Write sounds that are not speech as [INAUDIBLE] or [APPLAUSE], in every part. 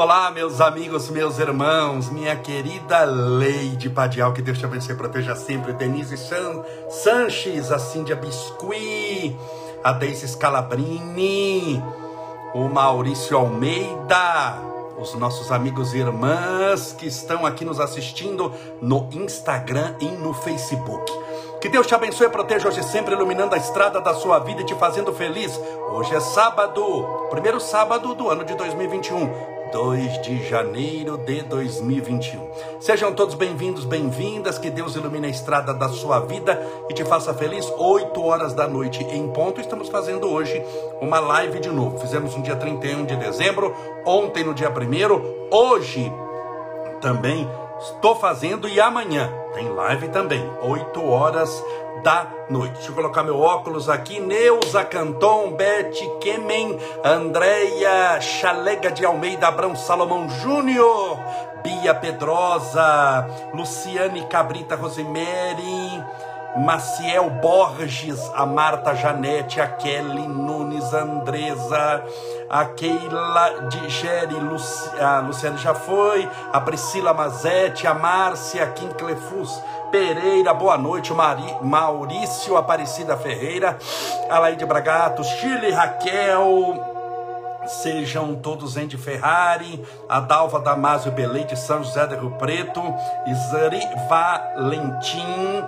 Olá, meus amigos, meus irmãos, minha querida Leide Padial, que Deus te abençoe e proteja sempre. Denise San Sanches, a Cíndia Biscuit, a Deise Scalabrini, o Maurício Almeida, os nossos amigos e irmãs que estão aqui nos assistindo no Instagram e no Facebook. Que Deus te abençoe e proteja hoje sempre, iluminando a estrada da sua vida e te fazendo feliz. Hoje é sábado, primeiro sábado do ano de 2021. 2 de janeiro de 2021. Sejam todos bem-vindos, bem-vindas, que Deus ilumine a estrada da sua vida e te faça feliz. 8 horas da noite em ponto. Estamos fazendo hoje uma live de novo. Fizemos no dia 31 de dezembro, ontem no dia 1 hoje também estou fazendo e amanhã tem live também, 8 horas da noite. Deixa eu colocar meu óculos aqui. Neuza Canton, Beth Kemen, Andréia Chalega de Almeida, Abrão Salomão Júnior, Bia Pedrosa, Luciane Cabrita Rosemary, Maciel Borges, a Marta Janete, a Kelly Nunes, a Andresa, a Keila Digeri, a Luciane já foi, a Priscila Mazete, a Márcia Quinclefus Pereira, boa noite, Mari, Maurício Aparecida Ferreira, Alaide Bragato, Chile Raquel, Sejam todos Andy Ferrari, Adalva Damásio Belei de São José do Rio Preto, Isari Valentim,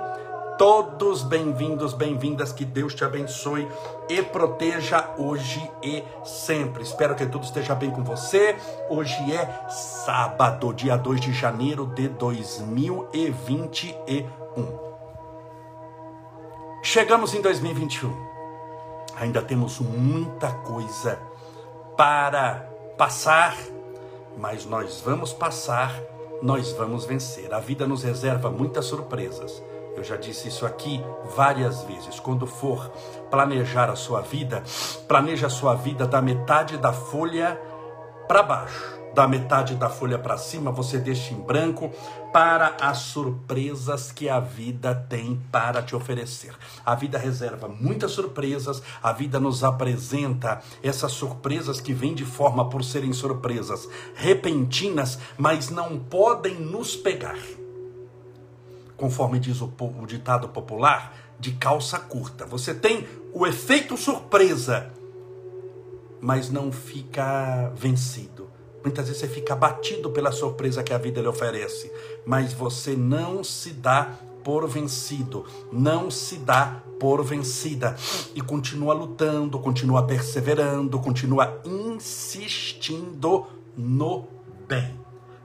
todos bem-vindos, bem-vindas, que Deus te abençoe e proteja hoje e sempre. Espero que tudo esteja bem com você. Hoje é sábado, dia 2 de janeiro de 2021. Chegamos em 2021. Ainda temos muita coisa para passar, mas nós vamos passar, nós vamos vencer. A vida nos reserva muitas surpresas eu já disse isso aqui várias vezes. Quando for planejar a sua vida, planeje a sua vida da metade da folha para baixo. Da metade da folha para cima, você deixa em branco para as surpresas que a vida tem para te oferecer. A vida reserva muitas surpresas, a vida nos apresenta essas surpresas que vêm de forma por serem surpresas repentinas, mas não podem nos pegar conforme diz o, o ditado popular, de calça curta. Você tem o efeito surpresa, mas não fica vencido. Muitas vezes você fica batido pela surpresa que a vida lhe oferece, mas você não se dá por vencido, não se dá por vencida e continua lutando, continua perseverando, continua insistindo no bem.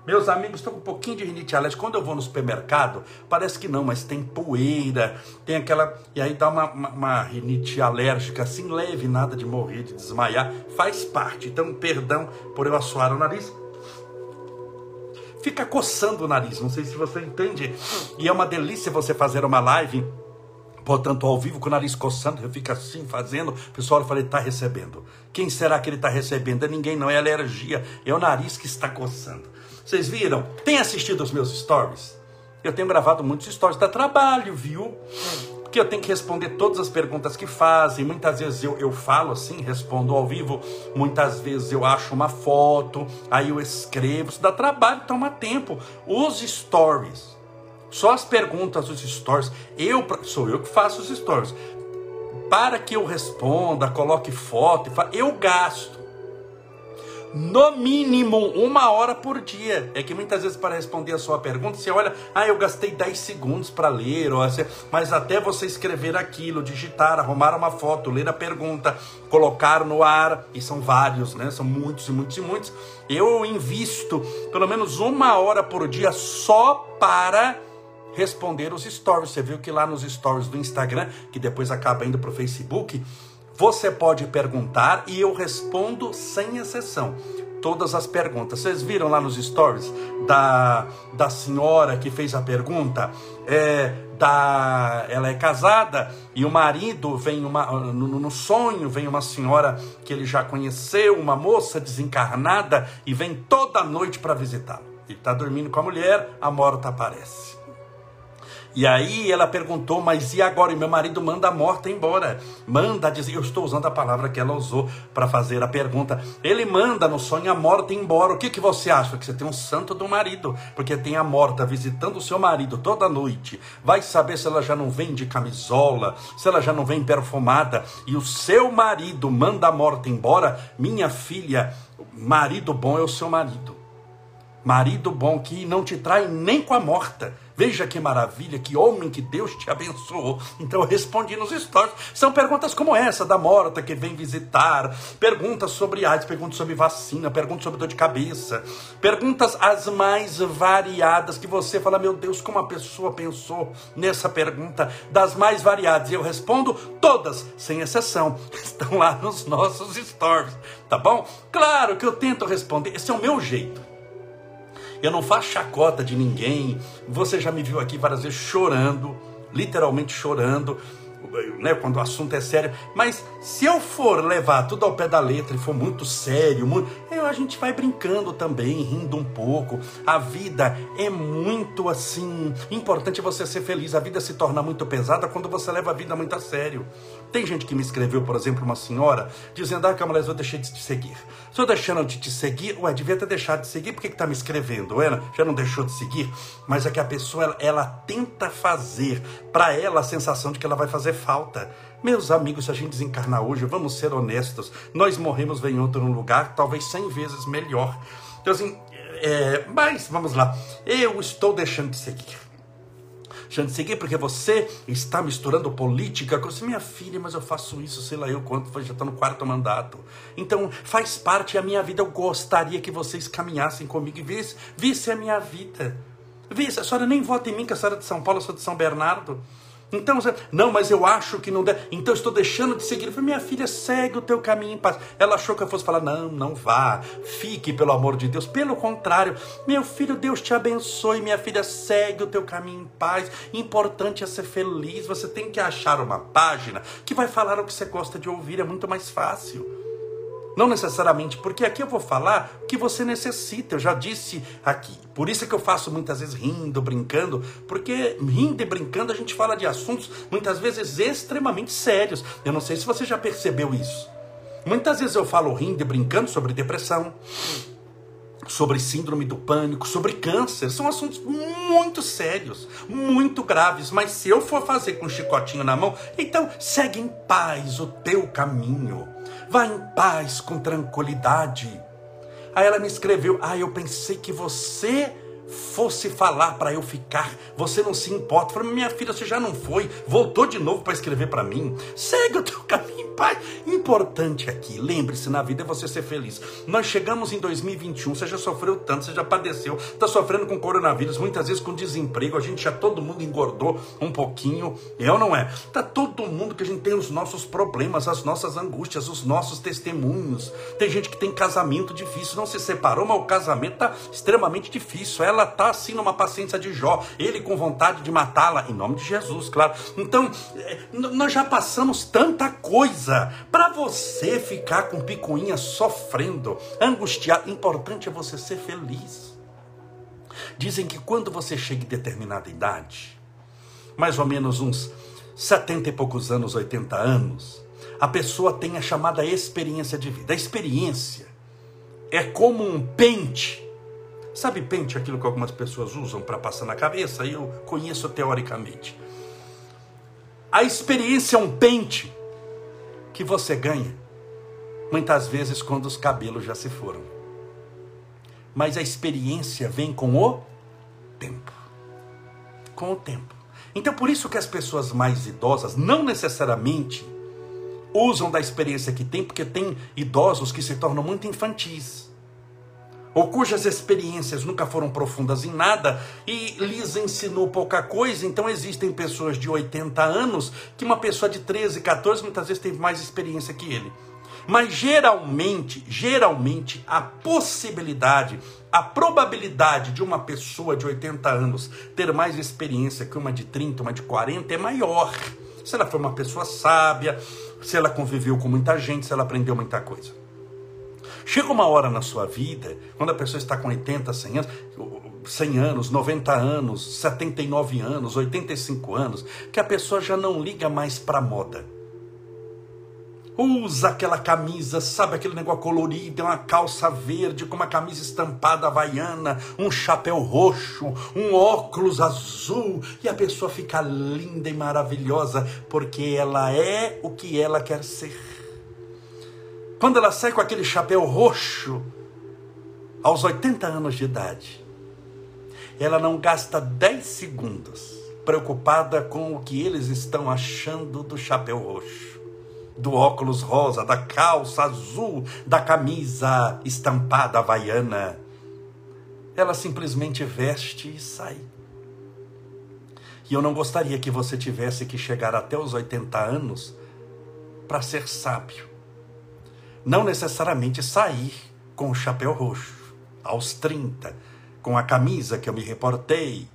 Meus amigos, estou com um pouquinho de rinite alérgica. Quando eu vou no supermercado, parece que não, mas tem poeira, tem aquela. E aí dá uma, uma, uma rinite alérgica assim, leve, nada de morrer, de desmaiar. Faz parte. Então, perdão por eu assoar o nariz. Fica coçando o nariz, não sei se você entende. E é uma delícia você fazer uma live portanto, ao vivo, com o nariz coçando, eu fico assim fazendo. O pessoal fala, ele está recebendo. Quem será que ele está recebendo? É ninguém, não é alergia, é o nariz que está coçando. Vocês viram? Tem assistido os meus stories? Eu tenho gravado muitos stories, dá trabalho, viu? Porque eu tenho que responder todas as perguntas que fazem. Muitas vezes eu, eu falo assim, respondo ao vivo. Muitas vezes eu acho uma foto, aí eu escrevo. Isso dá trabalho, toma tempo. Os stories, só as perguntas dos stories, eu sou eu que faço os stories. Para que eu responda, coloque foto, eu gasto no mínimo uma hora por dia. É que muitas vezes para responder a sua pergunta, você olha, ah, eu gastei 10 segundos para ler, ou assim, mas até você escrever aquilo, digitar, arrumar uma foto, ler a pergunta, colocar no ar, e são vários, né? São muitos e muitos e muitos. Eu invisto pelo menos uma hora por dia só para responder os stories. Você viu que lá nos stories do Instagram, que depois acaba indo para o Facebook, você pode perguntar e eu respondo sem exceção todas as perguntas. Vocês viram lá nos stories da, da senhora que fez a pergunta? É, da, ela é casada e o marido vem uma, no, no sonho vem uma senhora que ele já conheceu, uma moça desencarnada e vem toda noite para visitá-lo. Ele está dormindo com a mulher, a morta aparece. E aí ela perguntou, mas e agora? E meu marido manda a morta embora. Manda dizer, eu estou usando a palavra que ela usou para fazer a pergunta. Ele manda no sonho a morta embora. O que, que você acha? Que você tem um santo do marido, porque tem a morta visitando o seu marido toda noite. Vai saber se ela já não vem de camisola, se ela já não vem perfumada. E o seu marido manda a morta embora. Minha filha, marido bom é o seu marido. Marido bom que não te trai nem com a morta Veja que maravilha, que homem que Deus te abençoou. Então eu respondi nos stories. São perguntas como essa da Morta que vem visitar, perguntas sobre AIDS, perguntas sobre vacina, perguntas sobre dor de cabeça, perguntas as mais variadas que você fala, meu Deus, como a pessoa pensou nessa pergunta, das mais variadas. E eu respondo todas, sem exceção. [LAUGHS] Estão lá nos nossos stories, tá bom? Claro que eu tento responder, esse é o meu jeito. Eu não faço chacota de ninguém. Você já me viu aqui várias vezes chorando, literalmente chorando, né, quando o assunto é sério. Mas se eu for levar tudo ao pé da letra e for muito sério, muito, eu, a gente vai brincando também, rindo um pouco. A vida é muito assim. Importante você ser feliz. A vida se torna muito pesada quando você leva a vida muito a sério. Tem gente que me escreveu, por exemplo, uma senhora, dizendo: Ah, Camarés, eu deixei de te seguir. Estou deixando de te seguir, ué, devia ter deixado de seguir, por que está me escrevendo? Ué, já não deixou de seguir? Mas é que a pessoa, ela, ela tenta fazer para ela a sensação de que ela vai fazer falta. Meus amigos, se a gente desencarnar hoje, vamos ser honestos, nós morremos em outro lugar, talvez cem vezes melhor. Então, assim, é, mas vamos lá, eu estou deixando de seguir seguir porque você está misturando política com minha filha, mas eu faço isso, sei lá eu quanto, já está no quarto mandato. Então faz parte da minha vida, eu gostaria que vocês caminhassem comigo e vissem, visse a minha vida. Visse, a senhora nem vota em mim, que a senhora é de São Paulo, eu sou de São Bernardo. Então, não, mas eu acho que não deve. Então estou deixando de seguir. Eu falei, minha filha, segue o teu caminho em paz. Ela achou que eu fosse falar, não, não vá, fique pelo amor de Deus. Pelo contrário, meu filho, Deus te abençoe, minha filha, segue o teu caminho em paz. Importante é ser feliz. Você tem que achar uma página que vai falar o que você gosta de ouvir, é muito mais fácil. Não necessariamente, porque aqui eu vou falar o que você necessita. Eu já disse aqui. Por isso é que eu faço muitas vezes rindo, brincando, porque rindo e brincando a gente fala de assuntos muitas vezes extremamente sérios. Eu não sei se você já percebeu isso. Muitas vezes eu falo rindo e brincando sobre depressão, sobre síndrome do pânico, sobre câncer. São assuntos muito sérios, muito graves. Mas se eu for fazer com um chicotinho na mão, então segue em paz o teu caminho. Vá em paz, com tranquilidade. Aí ela me escreveu: Ah, eu pensei que você fosse falar para eu ficar. Você não se importa. Eu falei, minha filha, você já não foi. Voltou de novo para escrever para mim. Segue o teu [LAUGHS] caminho paz. Importante aqui, lembre-se, na vida é você ser feliz. Nós chegamos em 2021, você já sofreu tanto, você já padeceu, está sofrendo com coronavírus, muitas vezes com desemprego, a gente já todo mundo engordou um pouquinho, é ou não é? Tá todo mundo que a gente tem os nossos problemas, as nossas angústias, os nossos testemunhos. Tem gente que tem casamento difícil, não se separou, mas o casamento tá extremamente difícil. Ela ela está assim numa paciência de Jó, ele com vontade de matá-la, em nome de Jesus, claro. Então, é, nós já passamos tanta coisa para você ficar com picuinha sofrendo, angustiado. Importante é você ser feliz. Dizem que quando você chega em determinada idade, mais ou menos uns 70 e poucos anos, 80 anos, a pessoa tem a chamada experiência de vida. A experiência é como um pente Sabe pente, aquilo que algumas pessoas usam para passar na cabeça? Eu conheço teoricamente. A experiência é um pente que você ganha, muitas vezes quando os cabelos já se foram. Mas a experiência vem com o tempo. Com o tempo. Então, por isso que as pessoas mais idosas não necessariamente usam da experiência que tem, porque tem idosos que se tornam muito infantis ou cujas experiências nunca foram profundas em nada e lhes ensinou pouca coisa, então existem pessoas de 80 anos que uma pessoa de 13, 14 muitas vezes teve mais experiência que ele. Mas geralmente, geralmente a possibilidade, a probabilidade de uma pessoa de 80 anos ter mais experiência que uma de 30, uma de 40 é maior. Se ela foi uma pessoa sábia, se ela conviveu com muita gente, se ela aprendeu muita coisa. Chega uma hora na sua vida, quando a pessoa está com 80, 100 anos, 100 anos, 90 anos, 79 anos, 85 anos, que a pessoa já não liga mais para moda. Usa aquela camisa, sabe, aquele negócio colorido, uma calça verde com uma camisa estampada havaiana, um chapéu roxo, um óculos azul, e a pessoa fica linda e maravilhosa porque ela é o que ela quer ser. Quando ela sai com aquele chapéu roxo, aos 80 anos de idade, ela não gasta 10 segundos preocupada com o que eles estão achando do chapéu roxo, do óculos rosa, da calça azul, da camisa estampada havaiana. Ela simplesmente veste e sai. E eu não gostaria que você tivesse que chegar até os 80 anos para ser sábio. Não necessariamente sair com o chapéu roxo aos 30 com a camisa que eu me reportei,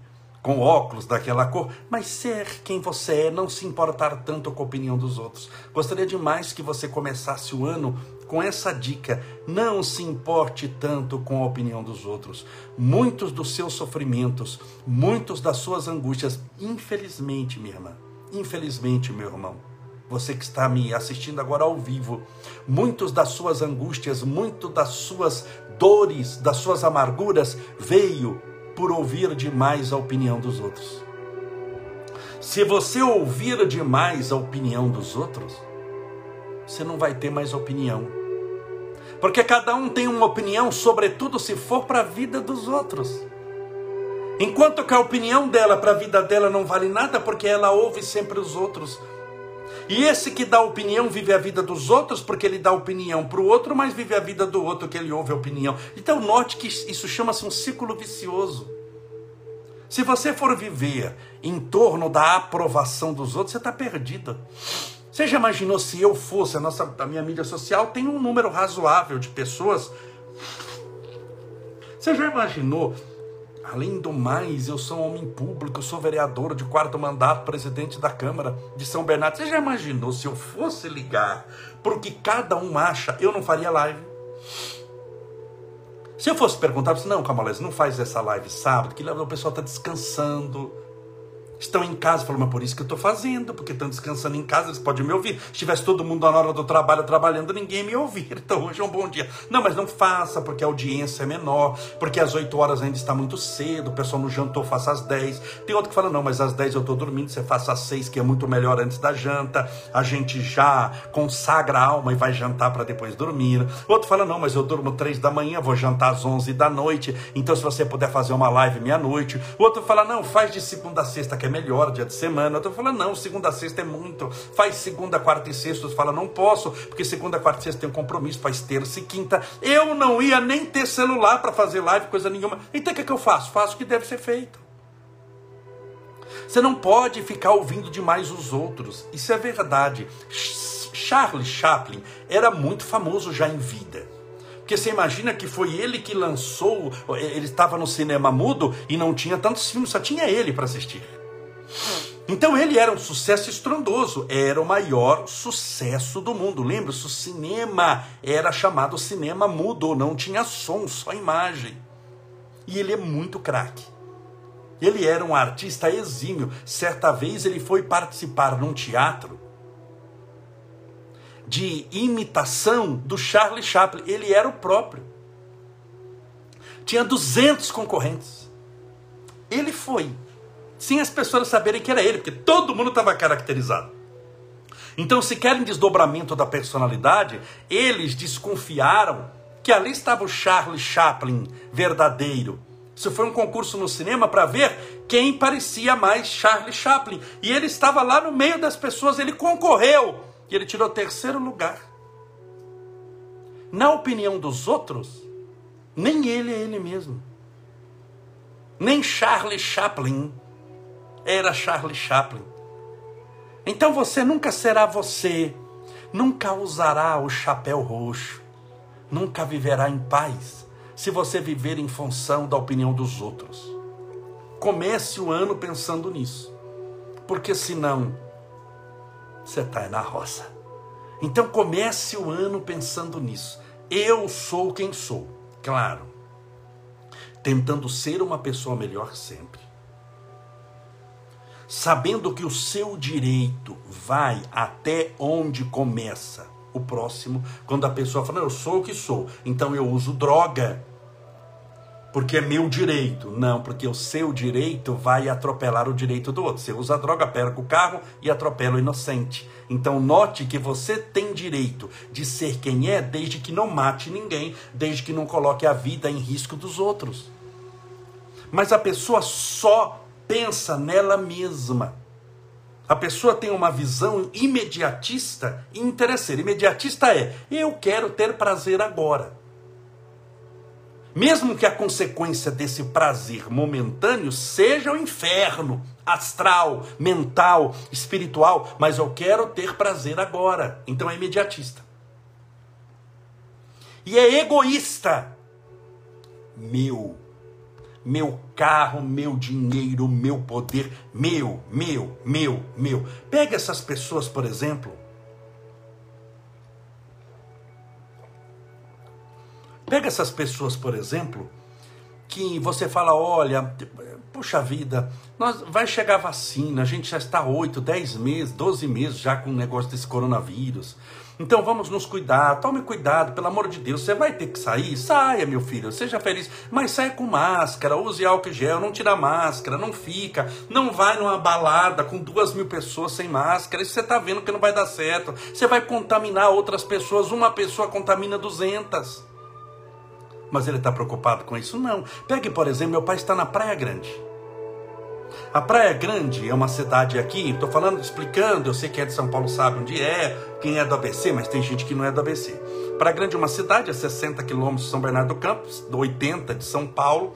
com óculos daquela cor, mas ser quem você é, não se importar tanto com a opinião dos outros. Gostaria demais que você começasse o ano com essa dica: não se importe tanto com a opinião dos outros. Muitos dos seus sofrimentos, muitos das suas angústias, infelizmente, minha irmã, infelizmente, meu irmão, você que está me assistindo agora ao vivo, muitos das suas angústias, muito das suas dores, das suas amarguras, veio por ouvir demais a opinião dos outros. Se você ouvir demais a opinião dos outros, você não vai ter mais opinião. Porque cada um tem uma opinião, sobretudo se for para a vida dos outros. Enquanto que a opinião dela para a vida dela não vale nada, porque ela ouve sempre os outros. E esse que dá opinião vive a vida dos outros, porque ele dá opinião para o outro, mas vive a vida do outro que ele ouve a opinião. Então note que isso chama-se um ciclo vicioso. Se você for viver em torno da aprovação dos outros, você está perdido. Você já imaginou se eu fosse, a, nossa, a minha mídia social tem um número razoável de pessoas. Você já imaginou Além do mais, eu sou um homem público, eu sou vereador de quarto mandato, presidente da Câmara de São Bernardo. Você já imaginou se eu fosse ligar porque cada um acha, eu não faria live? Se eu fosse perguntar, você não, Camolés, não faz essa live sábado, que o pessoal está descansando, estão em casa. Falou, mas por isso que eu estou fazendo, porque estão descansando em casa, eles podem me ouvir. Se tivesse todo mundo na hora do trabalho trabalhando, ninguém me ouvir. [LAUGHS] Então hoje é um bom dia. Não, mas não faça, porque a audiência é menor, porque às 8 horas ainda está muito cedo, o pessoal não jantou, faça às 10. Tem outro que fala, não, mas às 10 eu estou dormindo, você faça às 6, que é muito melhor antes da janta. A gente já consagra a alma e vai jantar para depois dormir. Outro fala, não, mas eu durmo 3 da manhã, vou jantar às 11 da noite, então se você puder fazer uma live meia-noite. Outro fala, não, faz de segunda a sexta, que é melhor, dia de semana. Eu tô falando, não, segunda a sexta é muito. Faz segunda, quarta e sexta. Você fala, não posso, porque segunda, quarta e sexta tem um compromisso. Faz terça e quinta. Eu não ia nem ter celular para fazer live, coisa nenhuma. Então o que, é que eu faço? Faço o que deve ser feito. Você não pode ficar ouvindo demais os outros. Isso é verdade. Charles Chaplin era muito famoso já em vida. Porque você imagina que foi ele que lançou, ele estava no cinema mudo e não tinha tantos filmes, só tinha ele para assistir. Então ele era um sucesso estrondoso, era o maior sucesso do mundo. Lembra-se, o cinema era chamado cinema mudo, não tinha som, só imagem. E ele é muito craque. Ele era um artista exímio. Certa vez ele foi participar num teatro de imitação do Charlie Chaplin. Ele era o próprio. Tinha 200 concorrentes. Ele foi, sem as pessoas saberem que era ele, porque todo mundo estava caracterizado. Então, se querem desdobramento da personalidade, eles desconfiaram que ali estava o Charlie Chaplin verdadeiro. Isso foi um concurso no cinema para ver quem parecia mais Charlie Chaplin. E ele estava lá no meio das pessoas, ele concorreu e ele tirou terceiro lugar. Na opinião dos outros, nem ele é ele mesmo. Nem Charlie Chaplin era Charlie Chaplin. Então você nunca será você, nunca usará o chapéu roxo, nunca viverá em paz se você viver em função da opinião dos outros. Comece o ano pensando nisso, porque senão você está na roça. Então comece o ano pensando nisso. eu sou quem sou. Claro. Tentando ser uma pessoa melhor sempre. Sabendo que o seu direito vai até onde começa o próximo, quando a pessoa fala, eu sou o que sou, então eu uso droga, porque é meu direito. Não, porque o seu direito vai atropelar o direito do outro. Você usa droga, pega o carro e atropela o inocente. Então note que você tem direito de ser quem é desde que não mate ninguém, desde que não coloque a vida em risco dos outros. Mas a pessoa só pensa nela mesma. A pessoa tem uma visão imediatista e interesseira. Imediatista é: eu quero ter prazer agora. Mesmo que a consequência desse prazer momentâneo seja o inferno astral, mental, espiritual, mas eu quero ter prazer agora. Então é imediatista. E é egoísta. Meu, meu carro, meu dinheiro, meu poder, meu, meu, meu, meu. Pega essas pessoas, por exemplo, Pega essas pessoas, por exemplo, que você fala, olha, puxa vida, nós, vai chegar a vacina, a gente já está 8, 10 meses, 12 meses já com o negócio desse coronavírus. Então vamos nos cuidar, tome cuidado, pelo amor de Deus. Você vai ter que sair? Saia, meu filho, seja feliz. Mas saia com máscara, use álcool gel, não tira máscara, não fica. Não vai numa balada com duas mil pessoas sem máscara. Isso você está vendo que não vai dar certo. Você vai contaminar outras pessoas. Uma pessoa contamina 200. Mas ele está preocupado com isso? Não. Pegue, por exemplo, meu pai está na Praia Grande. A Praia Grande é uma cidade aqui, estou falando, explicando, eu sei que é de São Paulo sabe onde é, quem é do ABC, mas tem gente que não é do ABC. Praia Grande é uma cidade a 60 quilômetros de São Bernardo do Campos, 80 de São Paulo.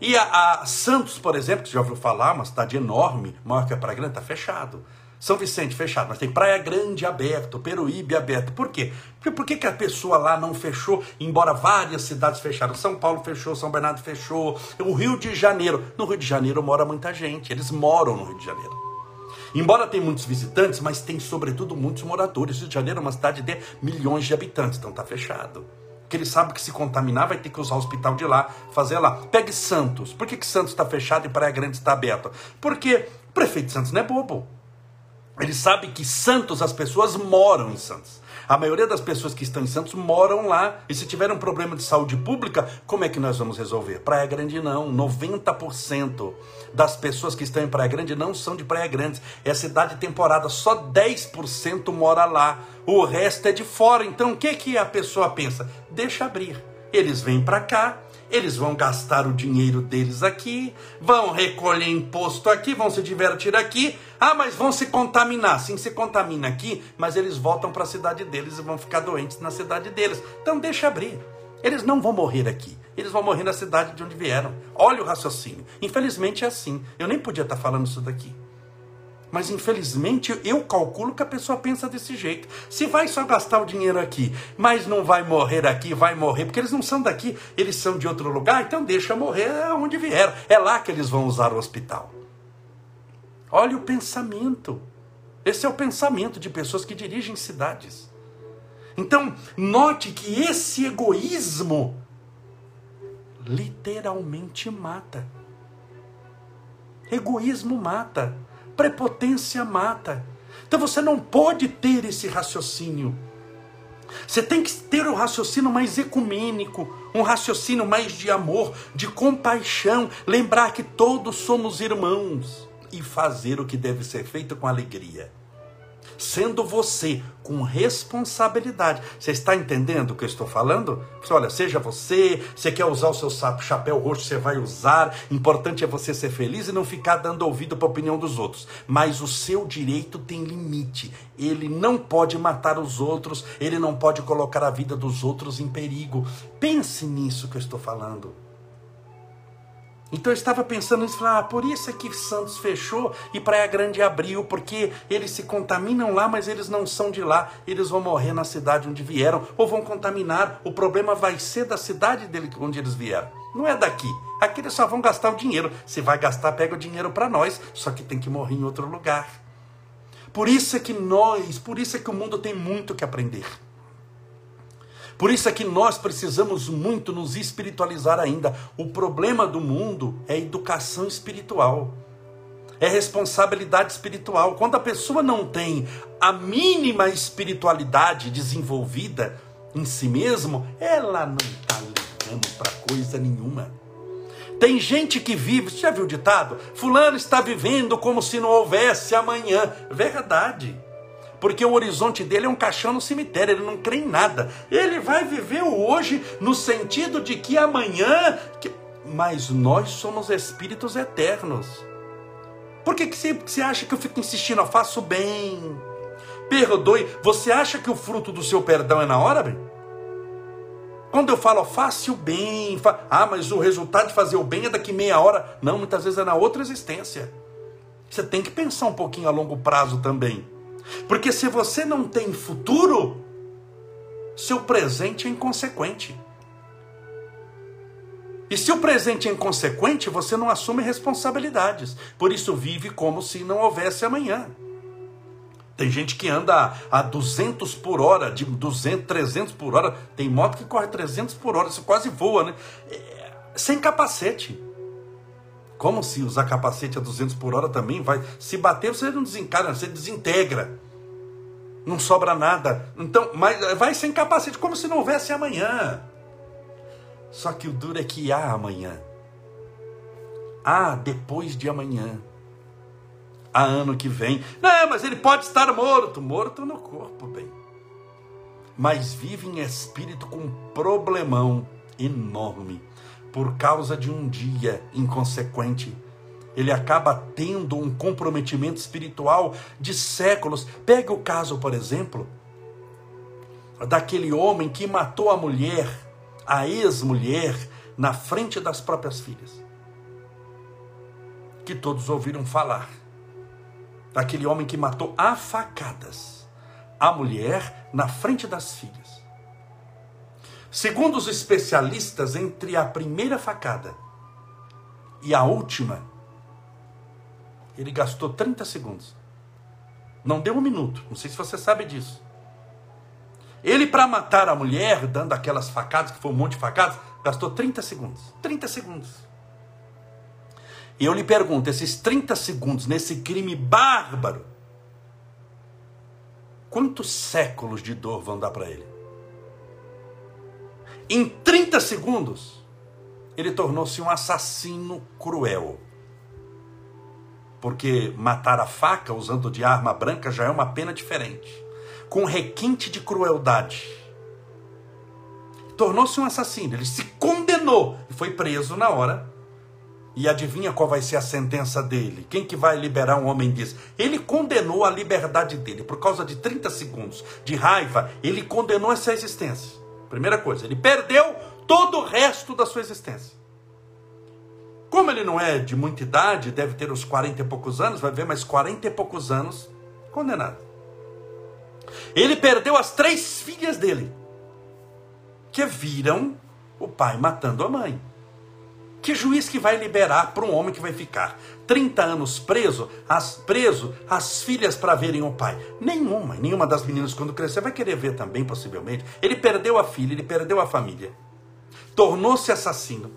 E a, a Santos, por exemplo, que você já ouviu falar, uma cidade enorme, maior que a Praia Grande, está fechado. São Vicente fechado, mas tem Praia Grande aberto, Peruíbe aberto. Por quê? Porque por que, que a pessoa lá não fechou, embora várias cidades fecharam? São Paulo fechou, São Bernardo fechou, o Rio de Janeiro. No Rio de Janeiro mora muita gente, eles moram no Rio de Janeiro. Embora tenha muitos visitantes, mas tem sobretudo muitos moradores. Rio de Janeiro é uma cidade de milhões de habitantes, então está fechado. Porque ele sabe que se contaminar vai ter que usar o hospital de lá, fazer lá. Pegue Santos. Por que, que Santos está fechado e Praia Grande está aberto? Porque o prefeito de Santos não é bobo. Ele sabe que Santos, as pessoas moram em Santos. A maioria das pessoas que estão em Santos moram lá. E se tiver um problema de saúde pública, como é que nós vamos resolver? Praia Grande não. 90% das pessoas que estão em Praia Grande não são de Praia Grande. É cidade temporada. Só 10% mora lá. O resto é de fora. Então o que, que a pessoa pensa? Deixa abrir. Eles vêm para cá, eles vão gastar o dinheiro deles aqui, vão recolher imposto aqui, vão se divertir aqui. Ah, mas vão se contaminar. Sim, se contamina aqui, mas eles voltam para a cidade deles e vão ficar doentes na cidade deles. Então deixa abrir. Eles não vão morrer aqui. Eles vão morrer na cidade de onde vieram. Olha o raciocínio. Infelizmente é assim. Eu nem podia estar falando isso daqui. Mas infelizmente eu calculo que a pessoa pensa desse jeito. Se vai só gastar o dinheiro aqui, mas não vai morrer aqui, vai morrer, porque eles não são daqui, eles são de outro lugar, então deixa morrer onde vieram. É lá que eles vão usar o hospital. Olha o pensamento. Esse é o pensamento de pessoas que dirigem cidades. Então, note que esse egoísmo literalmente mata. Egoísmo mata. Prepotência mata. Então você não pode ter esse raciocínio. Você tem que ter um raciocínio mais ecumênico, um raciocínio mais de amor, de compaixão, lembrar que todos somos irmãos e fazer o que deve ser feito com alegria sendo você com responsabilidade. Você está entendendo o que eu estou falando? Olha, seja você, você quer usar o seu chapéu roxo, você vai usar. Importante é você ser feliz e não ficar dando ouvido para a opinião dos outros. Mas o seu direito tem limite. Ele não pode matar os outros, ele não pode colocar a vida dos outros em perigo. Pense nisso que eu estou falando. Então eu estava pensando nisso, ah, por isso é que Santos fechou e Praia Grande abriu, porque eles se contaminam lá, mas eles não são de lá, eles vão morrer na cidade onde vieram, ou vão contaminar, o problema vai ser da cidade dele onde eles vieram, não é daqui. Aqui eles só vão gastar o dinheiro, se vai gastar, pega o dinheiro para nós, só que tem que morrer em outro lugar. Por isso é que nós, por isso é que o mundo tem muito que aprender. Por isso é que nós precisamos muito nos espiritualizar ainda. O problema do mundo é educação espiritual. É responsabilidade espiritual. Quando a pessoa não tem a mínima espiritualidade desenvolvida em si mesmo, ela não está ligando para coisa nenhuma. Tem gente que vive, você já viu o ditado? Fulano está vivendo como se não houvesse amanhã. Verdade. Porque o horizonte dele é um caixão no cemitério, ele não crê em nada. Ele vai viver o hoje no sentido de que amanhã. Que... Mas nós somos espíritos eternos. Por que, que você, acha que eu fico insistindo? Eu faço bem, perdoe. Você acha que o fruto do seu perdão é na hora, bem? Quando eu falo, faça o bem, fa... ah, mas o resultado de fazer o bem é daqui meia hora. Não, muitas vezes é na outra existência. Você tem que pensar um pouquinho a longo prazo também. Porque se você não tem futuro, seu presente é inconsequente. E se o presente é inconsequente, você não assume responsabilidades. Por isso vive como se não houvesse amanhã. Tem gente que anda a 200 por hora, de 200, 300 por hora. Tem moto que corre 300 por hora, você quase voa, né? É, sem capacete. Como se usar capacete a 200 por hora também vai. Se bater, você não desencara, você desintegra. Não sobra nada. Então, mas vai sem capacete, como se não houvesse amanhã. Só que o duro é que há amanhã. Há depois de amanhã. Há ano que vem. Não, mas ele pode estar morto. Morto no corpo, bem. Mas vive em espírito com um problemão enorme por causa de um dia inconsequente. Ele acaba tendo um comprometimento espiritual de séculos. Pega o caso, por exemplo, daquele homem que matou a mulher, a ex-mulher, na frente das próprias filhas. Que todos ouviram falar. Daquele homem que matou a facadas a mulher na frente das filhas. Segundo os especialistas, entre a primeira facada e a última, ele gastou 30 segundos. Não deu um minuto. Não sei se você sabe disso. Ele, para matar a mulher, dando aquelas facadas, que foi um monte de facadas, gastou 30 segundos. 30 segundos. E eu lhe pergunto: esses 30 segundos nesse crime bárbaro, quantos séculos de dor vão dar para ele? Em 30 segundos, ele tornou-se um assassino cruel. Porque matar a faca usando de arma branca já é uma pena diferente. Com requinte de crueldade. Tornou-se um assassino. Ele se condenou e foi preso na hora. E adivinha qual vai ser a sentença dele? Quem que vai liberar um homem desse? Ele condenou a liberdade dele por causa de 30 segundos de raiva. Ele condenou essa existência. Primeira coisa, ele perdeu todo o resto da sua existência. Como ele não é de muita idade, deve ter uns 40 e poucos anos, vai ver mais 40 e poucos anos condenado. Ele perdeu as três filhas dele, que viram o pai matando a mãe. Que juiz que vai liberar para um homem que vai ficar 30 anos preso, as, preso, as filhas para verem o pai? Nenhuma. Nenhuma das meninas, quando crescer, vai querer ver também, possivelmente. Ele perdeu a filha, ele perdeu a família. Tornou-se assassino.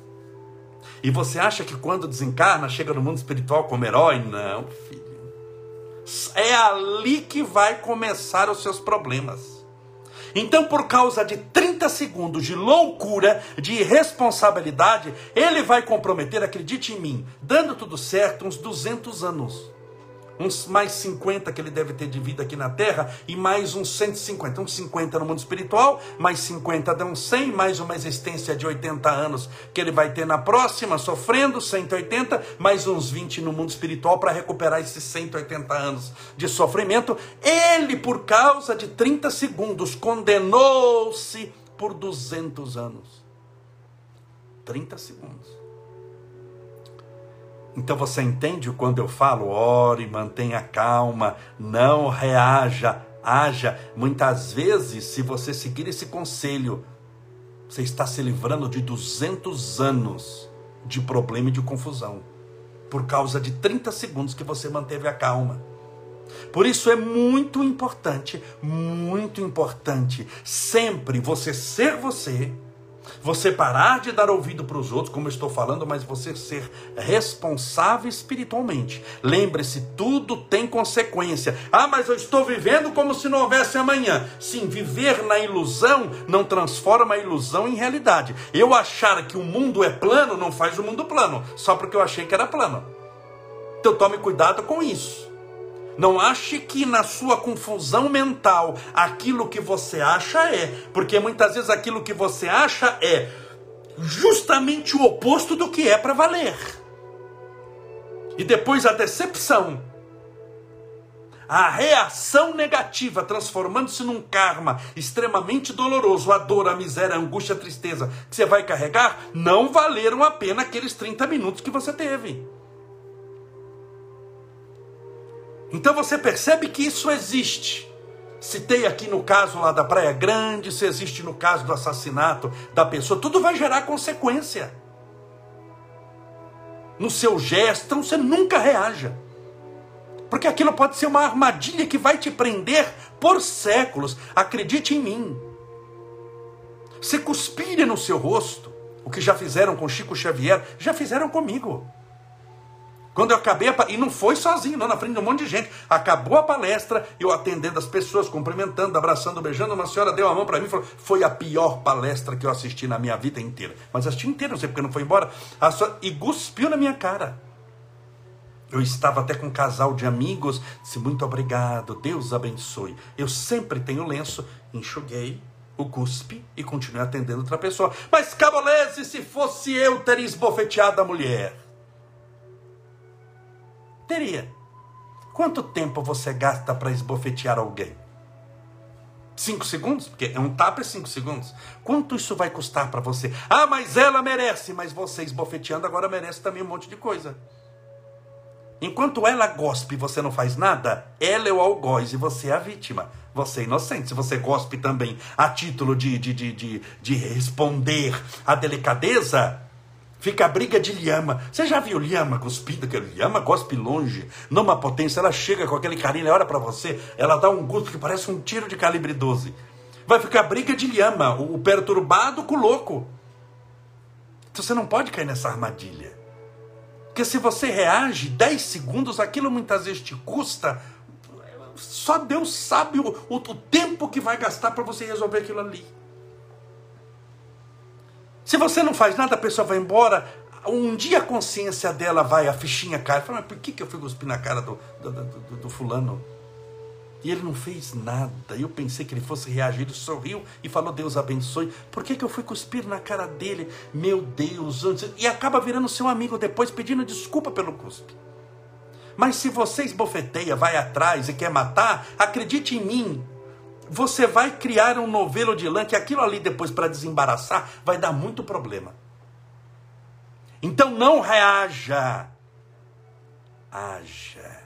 E você acha que quando desencarna, chega no mundo espiritual como herói? Não, filho. É ali que vai começar os seus problemas. Então, por causa de 30 segundos de loucura, de irresponsabilidade, ele vai comprometer, acredite em mim, dando tudo certo, uns 200 anos uns mais 50 que ele deve ter de vida aqui na terra, e mais uns 150, uns 50 no mundo espiritual, mais 50 dão 100, mais uma existência de 80 anos que ele vai ter na próxima, sofrendo 180, mais uns 20 no mundo espiritual para recuperar esses 180 anos de sofrimento. Ele, por causa de 30 segundos, condenou-se por 200 anos. 30 segundos. Então você entende quando eu falo, ore, mantenha calma, não reaja, haja. Muitas vezes, se você seguir esse conselho, você está se livrando de 200 anos de problema e de confusão, por causa de 30 segundos que você manteve a calma. Por isso é muito importante, muito importante, sempre você ser você, você parar de dar ouvido para os outros, como eu estou falando, mas você ser responsável espiritualmente. Lembre-se, tudo tem consequência. Ah, mas eu estou vivendo como se não houvesse amanhã. Sim, viver na ilusão não transforma a ilusão em realidade. Eu achar que o mundo é plano não faz o mundo plano, só porque eu achei que era plano. Então tome cuidado com isso. Não ache que na sua confusão mental aquilo que você acha é, porque muitas vezes aquilo que você acha é justamente o oposto do que é para valer. E depois a decepção, a reação negativa transformando-se num karma extremamente doloroso, a dor, a miséria, a angústia, a tristeza que você vai carregar, não valeram a pena aqueles 30 minutos que você teve. Então você percebe que isso existe. Citei aqui no caso lá da Praia Grande, se existe no caso do assassinato da pessoa, tudo vai gerar consequência. No seu gesto, então você nunca reaja. Porque aquilo pode ser uma armadilha que vai te prender por séculos. Acredite em mim. Se cuspire no seu rosto, o que já fizeram com Chico Xavier, já fizeram comigo. Quando eu acabei, a, e não foi sozinho, não, na frente de um monte de gente. Acabou a palestra, eu atendendo as pessoas, cumprimentando, abraçando, beijando. Uma senhora deu a mão para mim e falou: Foi a pior palestra que eu assisti na minha vida inteira. Mas assisti inteira, não sei porque não foi embora. E cuspiu na minha cara. Eu estava até com um casal de amigos, disse: Muito obrigado, Deus abençoe. Eu sempre tenho lenço, enxuguei o cuspe e continuei atendendo outra pessoa. Mas, Cabolese, se fosse eu, teria esbofeteado a mulher. Teria. Quanto tempo você gasta para esbofetear alguém? Cinco segundos? Porque é um tapa é cinco segundos. Quanto isso vai custar para você? Ah, mas ela merece. Mas você esbofeteando agora merece também um monte de coisa. Enquanto ela gospe e você não faz nada, ela é o algoz e você é a vítima. Você é inocente. Se você gospe também a título de, de, de, de, de responder à delicadeza, Fica a briga de lhama. Você já viu lhama cuspida? Que lhama gospe longe, numa potência. Ela chega com aquele carinho, ela olha para você, ela dá um gosto que parece um tiro de calibre 12. Vai ficar briga de lhama, o perturbado com o louco. Então você não pode cair nessa armadilha. Porque se você reage 10 segundos, aquilo muitas vezes te custa. Só Deus sabe o, o, o tempo que vai gastar para você resolver aquilo ali. Se você não faz nada, a pessoa vai embora. Um dia a consciência dela vai, a fichinha cai. Fala, mas por que, que eu fui cuspir na cara do, do, do, do fulano? E ele não fez nada. Eu pensei que ele fosse reagir. Ele sorriu e falou: Deus abençoe. Por que, que eu fui cuspir na cara dele? Meu Deus. E acaba virando seu amigo depois pedindo desculpa pelo cuspe. Mas se você esbofeteia, vai atrás e quer matar, acredite em mim você vai criar um novelo de lã que aquilo ali depois para desembaraçar vai dar muito problema. Então não reaja. Haja.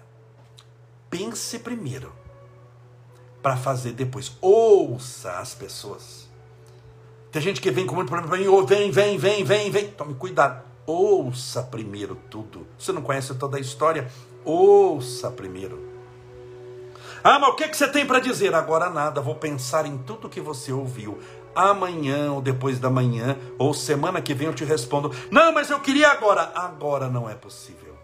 Pense primeiro para fazer depois. Ouça as pessoas. Tem gente que vem com muito problema para mim, vem, vem, vem, vem, vem. Tome cuidado. Ouça primeiro tudo. Você não conhece toda a história? Ouça primeiro. Ah, mas o que, que você tem para dizer? Agora nada, vou pensar em tudo que você ouviu. Amanhã ou depois da manhã, ou semana que vem eu te respondo. Não, mas eu queria agora. Agora não é possível.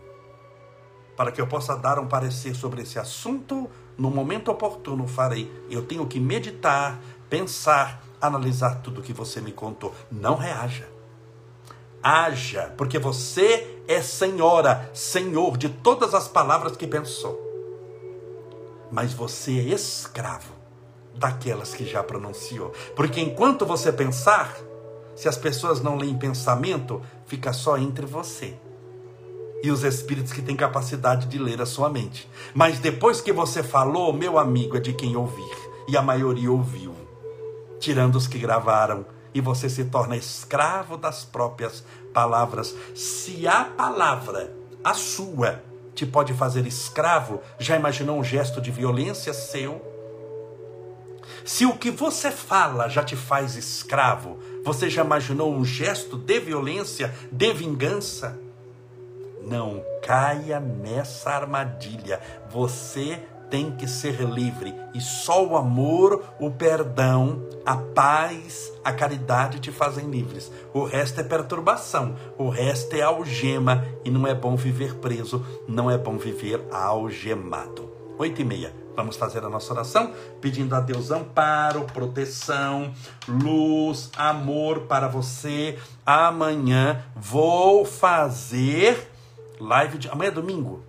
Para que eu possa dar um parecer sobre esse assunto, no momento oportuno farei. Eu tenho que meditar, pensar, analisar tudo que você me contou. Não reaja. Haja, porque você é senhora, senhor de todas as palavras que pensou mas você é escravo daquelas que já pronunciou. Porque enquanto você pensar, se as pessoas não leem pensamento, fica só entre você e os espíritos que têm capacidade de ler a sua mente. Mas depois que você falou, meu amigo, é de quem ouvir, e a maioria ouviu, tirando os que gravaram, e você se torna escravo das próprias palavras. Se a palavra, a sua, te pode fazer escravo, já imaginou um gesto de violência seu? Se o que você fala já te faz escravo, você já imaginou um gesto de violência, de vingança? Não caia nessa armadilha. Você tem que ser livre. E só o amor, o perdão, a paz, a caridade te fazem livres. O resto é perturbação, o resto é algema. E não é bom viver preso, não é bom viver algemado. Oito e meia. Vamos fazer a nossa oração pedindo a Deus amparo, proteção, luz, amor para você. Amanhã vou fazer live de. Amanhã é domingo?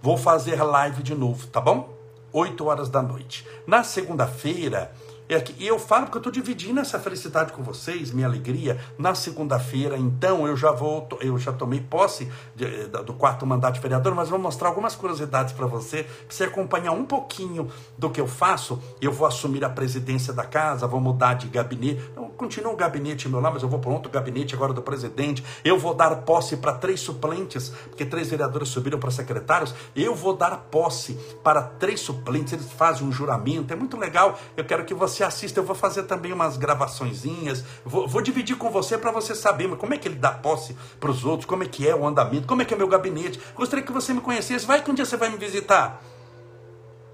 Vou fazer live de novo, tá bom? 8 horas da noite. Na segunda-feira, é e eu falo porque eu estou dividindo essa felicidade com vocês, minha alegria. Na segunda-feira, então, eu já vou, eu já tomei posse de, do quarto mandato de vereador, mas vou mostrar algumas curiosidades para você, para você acompanhar um pouquinho do que eu faço. Eu vou assumir a presidência da casa, vou mudar de gabinete. Continua o gabinete meu lá, mas eu vou para outro gabinete agora do presidente. Eu vou dar posse para três suplentes, porque três vereadores subiram para secretários. Eu vou dar posse para três suplentes. Eles fazem um juramento, é muito legal. Eu quero que você assista. Eu vou fazer também umas gravaçõezinhas. Vou, vou dividir com você para você saber como é que ele dá posse para os outros, como é que é o andamento, como é que é meu gabinete. Gostaria que você me conhecesse. Vai que um dia você vai me visitar.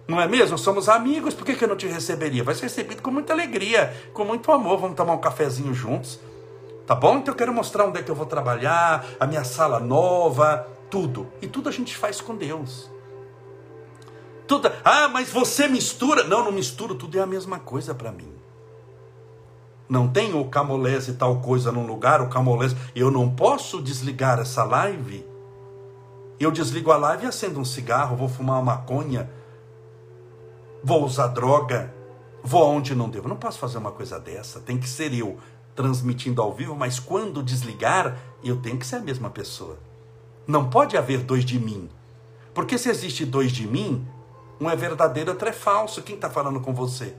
Não é mesmo? Somos amigos, por que, que eu não te receberia? Vai ser recebido com muita alegria, com muito amor. Vamos tomar um cafezinho juntos. Tá bom? Então eu quero mostrar onde é que eu vou trabalhar, a minha sala nova, tudo. E tudo a gente faz com Deus. Tudo, ah, mas você mistura. Não, não misturo, tudo é a mesma coisa para mim. Não tem o camolese tal coisa num lugar, o camolese. Eu não posso desligar essa live. Eu desligo a live e acendo um cigarro, vou fumar uma maconha vou usar droga, vou aonde não devo. Não posso fazer uma coisa dessa. Tem que ser eu transmitindo ao vivo, mas quando desligar, eu tenho que ser a mesma pessoa. Não pode haver dois de mim. Porque se existe dois de mim, um é verdadeiro, outro é falso. Quem está falando com você?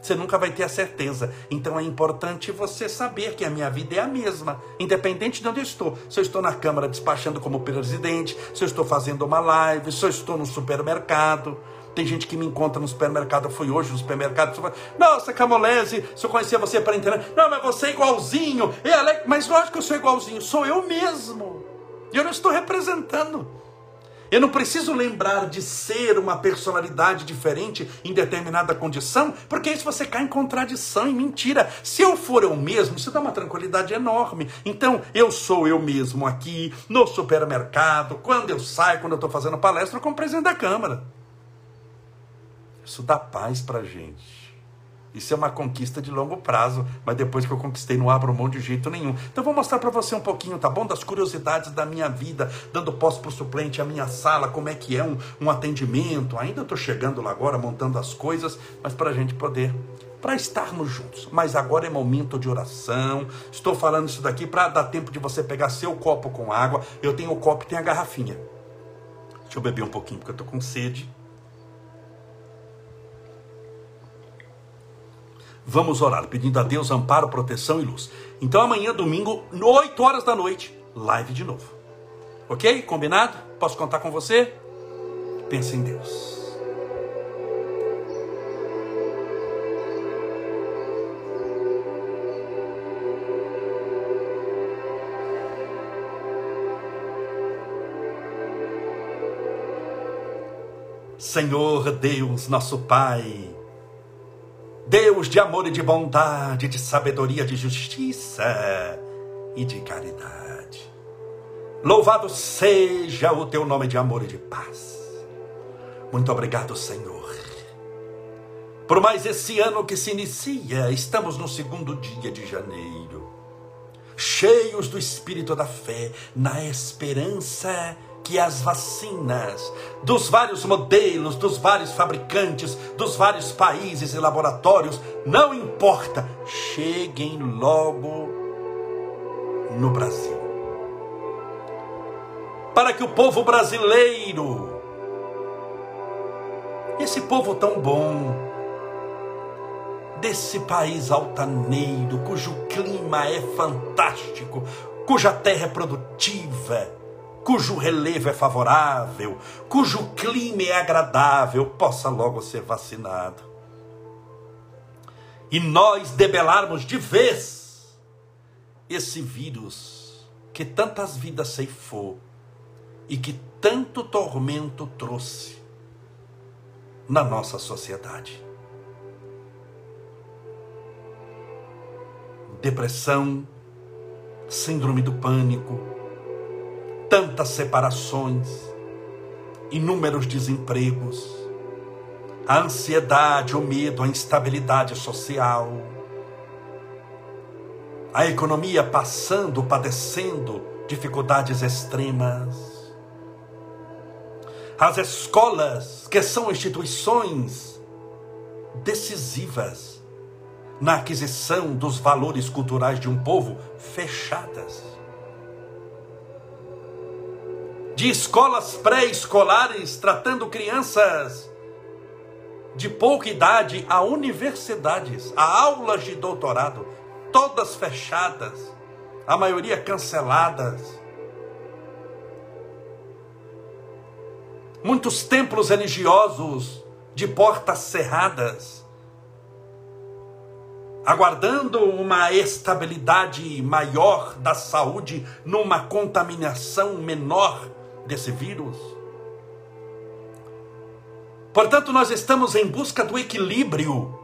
Você nunca vai ter a certeza. Então é importante você saber que a minha vida é a mesma, independente de onde eu estou. Se eu estou na Câmara despachando como presidente, se eu estou fazendo uma live, se eu estou no supermercado, tem gente que me encontra no supermercado, eu fui hoje no supermercado, nossa, Camolese, se eu conhecia você para internet, não, mas você é igualzinho, é mas lógico que eu sou igualzinho, sou eu mesmo, e eu não estou representando. Eu não preciso lembrar de ser uma personalidade diferente em determinada condição, porque isso você cai em contradição, em mentira. Se eu for eu mesmo, isso dá uma tranquilidade enorme. Então, eu sou eu mesmo aqui, no supermercado, quando eu saio, quando eu estou fazendo palestra, como presidente da Câmara. Isso dá paz para gente. Isso é uma conquista de longo prazo, mas depois que eu conquistei não abro mão de jeito nenhum. Então vou mostrar para você um pouquinho, tá bom? Das curiosidades da minha vida, dando posse para o suplente, a minha sala, como é que é um, um atendimento. Ainda estou chegando lá agora, montando as coisas, mas para a gente poder, para estarmos juntos. Mas agora é momento de oração. Estou falando isso daqui para dar tempo de você pegar seu copo com água. Eu tenho o copo e tenho a garrafinha. Deixa eu beber um pouquinho porque eu estou com sede. Vamos orar, pedindo a Deus amparo, proteção e luz. Então amanhã, domingo, 8 horas da noite, live de novo. Ok? Combinado? Posso contar com você? Pense em Deus. Senhor Deus, nosso Pai, Deus de amor e de bondade, de sabedoria, de justiça e de caridade. Louvado seja o teu nome de amor e de paz. Muito obrigado, Senhor. Por mais esse ano que se inicia, estamos no segundo dia de janeiro, cheios do espírito da fé, na esperança que as vacinas dos vários modelos, dos vários fabricantes, dos vários países e laboratórios, não importa, cheguem logo no Brasil. Para que o povo brasileiro, esse povo tão bom, desse país altaneiro, cujo clima é fantástico, cuja terra é produtiva, cujo relevo é favorável, cujo clima é agradável, possa logo ser vacinado. E nós debelarmos de vez esse vírus que tantas vidas ceifou e que tanto tormento trouxe. na nossa sociedade. Depressão, síndrome do pânico, tantas separações, inúmeros desempregos, a ansiedade, o medo, a instabilidade social, a economia passando, padecendo dificuldades extremas, as escolas, que são instituições decisivas na aquisição dos valores culturais de um povo, fechadas. De escolas pré-escolares tratando crianças de pouca idade a universidades, a aulas de doutorado, todas fechadas, a maioria canceladas. Muitos templos religiosos de portas cerradas, aguardando uma estabilidade maior da saúde numa contaminação menor desse vírus. Portanto, nós estamos em busca do equilíbrio.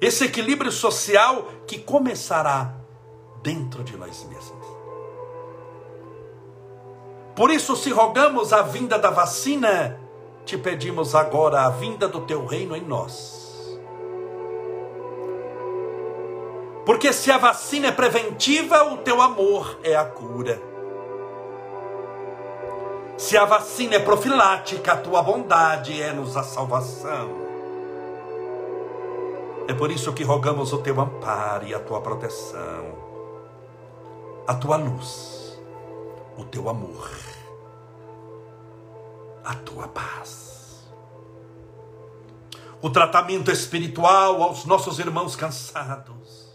Esse equilíbrio social que começará dentro de nós mesmos. Por isso, se rogamos a vinda da vacina, te pedimos agora a vinda do teu reino em nós. Porque se a vacina é preventiva, o teu amor é a cura. Se a vacina é profilática, a tua bondade é-nos a salvação. É por isso que rogamos o teu amparo e a tua proteção, a tua luz, o teu amor, a tua paz. O tratamento espiritual aos nossos irmãos cansados,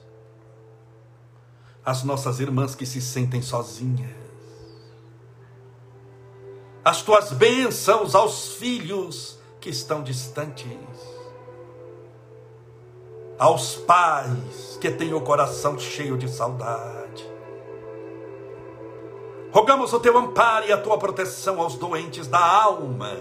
às nossas irmãs que se sentem sozinhas as tuas bênçãos aos filhos que estão distantes, aos pais que têm o coração cheio de saudade. Rogamos o teu amparo e a tua proteção aos doentes da alma.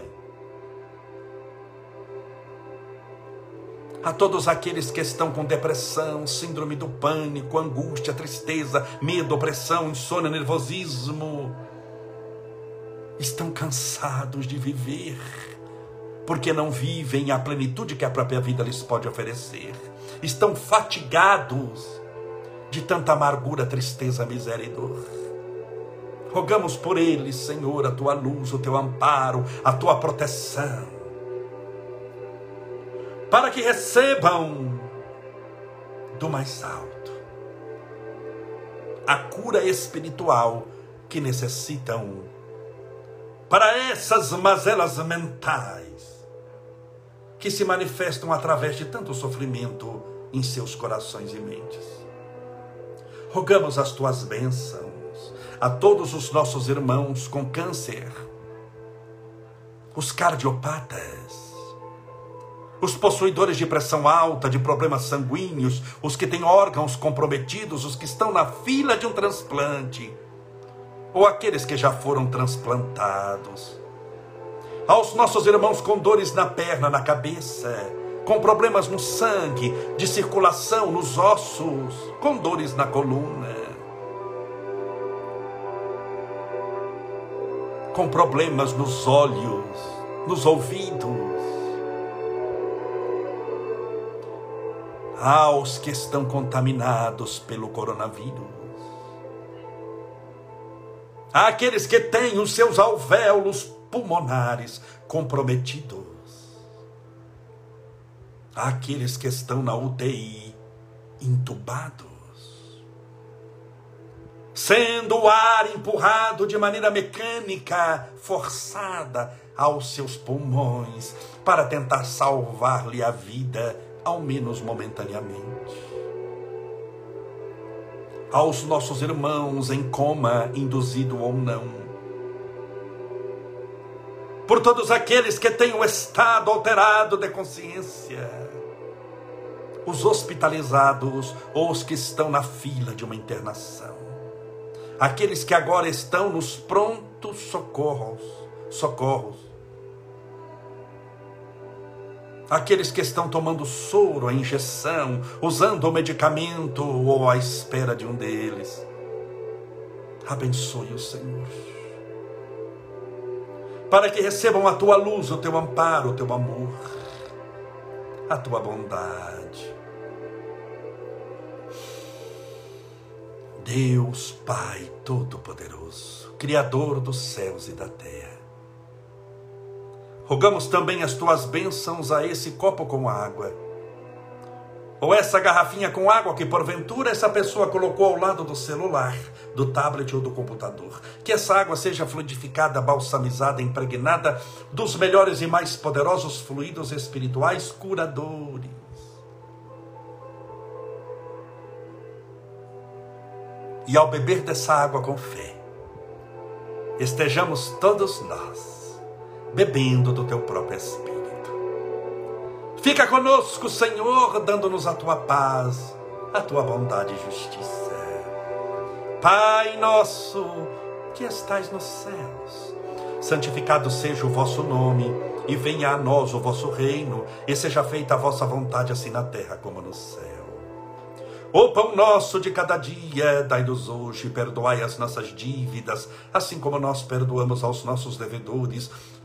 A todos aqueles que estão com depressão, síndrome do pânico, angústia, tristeza, medo, opressão, insônia, nervosismo estão cansados de viver, porque não vivem a plenitude que a própria vida lhes pode oferecer. Estão fatigados de tanta amargura, tristeza, miséria e dor. Rogamos por eles, Senhor, a tua luz, o teu amparo, a tua proteção, para que recebam do mais alto a cura espiritual que necessitam para essas mazelas mentais que se manifestam através de tanto sofrimento em seus corações e mentes. Rogamos as tuas bênçãos a todos os nossos irmãos com câncer, os cardiopatas, os possuidores de pressão alta, de problemas sanguíneos, os que têm órgãos comprometidos, os que estão na fila de um transplante ou aqueles que já foram transplantados. Aos nossos irmãos com dores na perna, na cabeça, com problemas no sangue, de circulação nos ossos, com dores na coluna, com problemas nos olhos, nos ouvidos, aos que estão contaminados pelo coronavírus àqueles que têm os seus alvéolos pulmonares comprometidos, àqueles que estão na UTI entubados, sendo o ar empurrado de maneira mecânica, forçada aos seus pulmões, para tentar salvar-lhe a vida, ao menos momentaneamente aos nossos irmãos em coma, induzido ou não. Por todos aqueles que têm o estado alterado de consciência, os hospitalizados ou os que estão na fila de uma internação, aqueles que agora estão nos prontos socorros, socorros, aqueles que estão tomando soro, a injeção, usando o medicamento ou à espera de um deles. Abençoe o Senhor. Para que recebam a tua luz, o teu amparo, o teu amor, a tua bondade. Deus Pai Todo-Poderoso, Criador dos céus e da terra Rogamos também as tuas bênçãos a esse copo com água. Ou essa garrafinha com água que porventura essa pessoa colocou ao lado do celular, do tablet ou do computador. Que essa água seja fluidificada, balsamizada, impregnada dos melhores e mais poderosos fluidos espirituais curadores. E ao beber dessa água com fé, estejamos todos nós bebendo do teu próprio Espírito. Fica conosco, Senhor, dando-nos a tua paz, a tua bondade e justiça. Pai nosso que estais nos céus, santificado seja o vosso nome, e venha a nós o vosso reino, e seja feita a vossa vontade, assim na terra como no céu. O pão nosso de cada dia, dai-nos hoje, perdoai as nossas dívidas, assim como nós perdoamos aos nossos devedores.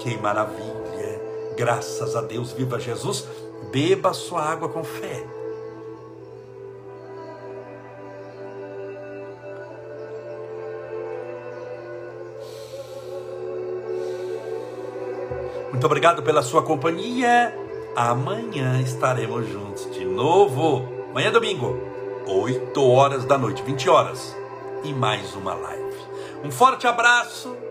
Que maravilha. Graças a Deus. Viva Jesus. Beba sua água com fé. Muito obrigado pela sua companhia. Amanhã estaremos juntos de novo. Amanhã é domingo, 8 horas da noite, 20 horas. E mais uma live. Um forte abraço.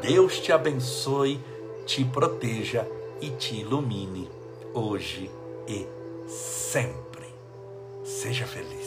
Deus te abençoe, te proteja e te ilumine hoje e sempre. Seja feliz.